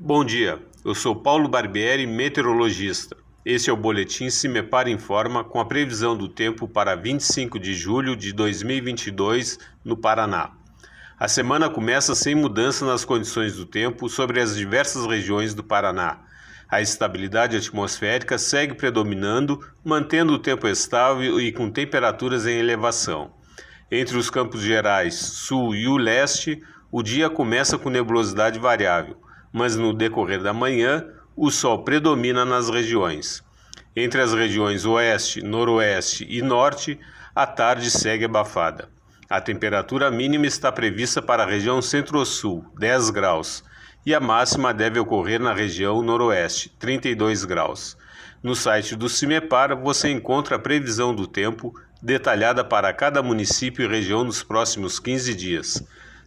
Bom dia, eu sou Paulo Barbieri, meteorologista. Este é o boletim Cimepar Informa com a previsão do tempo para 25 de julho de 2022 no Paraná. A semana começa sem mudança nas condições do tempo sobre as diversas regiões do Paraná. A estabilidade atmosférica segue predominando, mantendo o tempo estável e com temperaturas em elevação. Entre os campos gerais, sul e o leste, o dia começa com nebulosidade variável mas no decorrer da manhã o sol predomina nas regiões. Entre as regiões oeste, noroeste e norte, a tarde segue abafada. A temperatura mínima está prevista para a região centro-sul, 10 graus, e a máxima deve ocorrer na região noroeste, 32 graus. No site do CIMEPAR você encontra a previsão do tempo detalhada para cada município e região nos próximos 15 dias